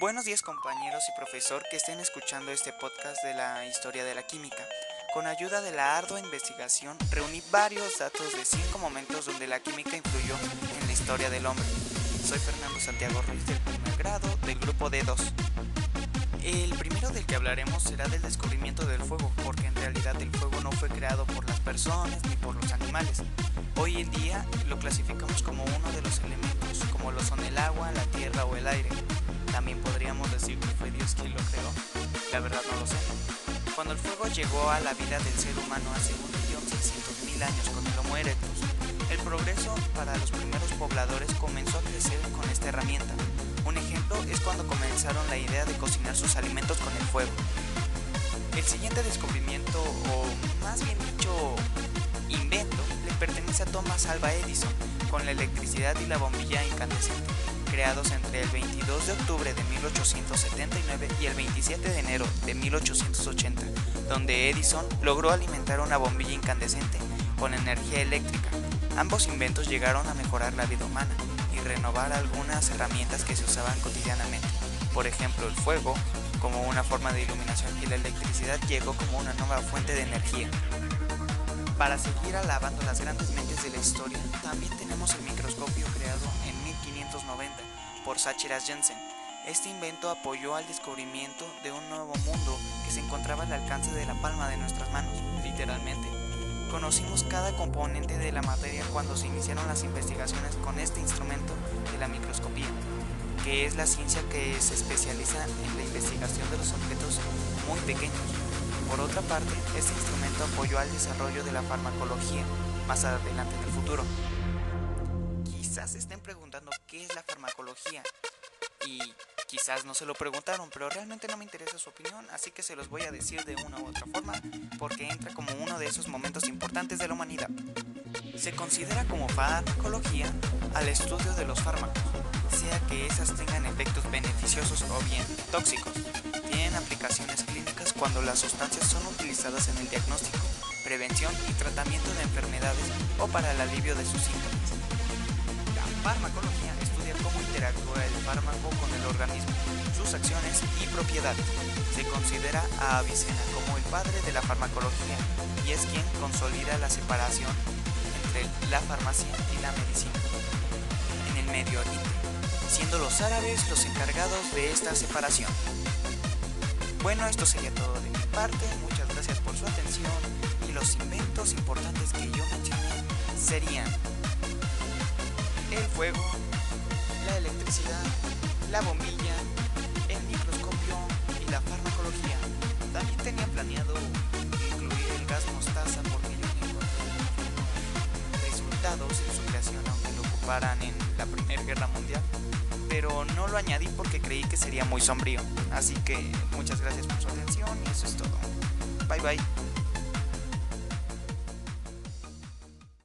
Buenos días compañeros y profesor que estén escuchando este podcast de la historia de la química. Con ayuda de la ardua investigación reuní varios datos de cinco momentos donde la química influyó en la historia del hombre. Soy Fernando Santiago Ruiz del primer grado del grupo D2. El primero del que hablaremos será del descubrimiento del fuego, porque en realidad el fuego no fue creado por las personas ni por los animales. Hoy en día lo clasificamos como uno de los elementos, como lo son el agua, la tierra o el aire. También podríamos decir que fue Dios quien lo creó. La verdad no lo sé. Cuando el fuego llegó a la vida del ser humano hace 1.600.000 años con el Homo erectus, el progreso para los primeros pobladores comenzó a crecer con esta herramienta. Un ejemplo es cuando comenzaron la idea de cocinar sus alimentos con el fuego. El siguiente descubrimiento, o más bien dicho, invento, le pertenece a Thomas Alva Edison, con la electricidad y la bombilla incandescente, creados entre el 22 de octubre de 1879 y el 27 de enero de 1880, donde Edison logró alimentar una bombilla incandescente con energía eléctrica. Ambos inventos llegaron a mejorar la vida humana y renovar algunas herramientas que se usaban cotidianamente, por ejemplo el fuego, como una forma de iluminación y la electricidad llegó como una nueva fuente de energía. Para seguir alabando las grandes mentes de la historia, también tenemos el microscopio creado en 1590 por Sacheras Jensen. Este invento apoyó al descubrimiento de un nuevo mundo que se encontraba al alcance de la palma de nuestras manos, literalmente. Conocimos cada componente de la materia cuando se iniciaron las investigaciones con este instrumento de la microscopía, que es la ciencia que se especializa en la investigación de los objetos muy pequeños. Por otra parte, este instrumento apoyó al desarrollo de la farmacología más adelante en el futuro. Quizás se estén preguntando qué es la farmacología y quizás no se lo preguntaron, pero realmente no me interesa su opinión, así que se los voy a decir de una u otra forma porque entra como uno de esos momentos importantes de la humanidad. Se considera como farmacología al estudio de los fármacos, sea que esas tengan efectos beneficiosos o bien tóxicos. Tienen aplicaciones clínicas cuando las sustancias son utilizadas en el diagnóstico, prevención y tratamiento de enfermedades o para el alivio de sus síntomas. Farmacología estudia cómo interactúa el fármaco con el organismo, sus acciones y propiedades. Se considera a Avicena como el padre de la farmacología y es quien consolida la separación entre la farmacia y la medicina en el Medio Oriente, siendo los árabes los encargados de esta separación. Bueno, esto sería todo de mi parte. Muchas gracias por su atención. Y los inventos importantes que yo mencioné serían el fuego, la electricidad, la bombilla, el microscopio y la farmacología. También tenía planeado incluir el gas mostaza porque yo encontré resultados en su creación aunque lo ocuparan en la Primera Guerra Mundial pero no lo añadí porque creí que sería muy sombrío. Así que muchas gracias por su atención y eso es todo. Bye bye.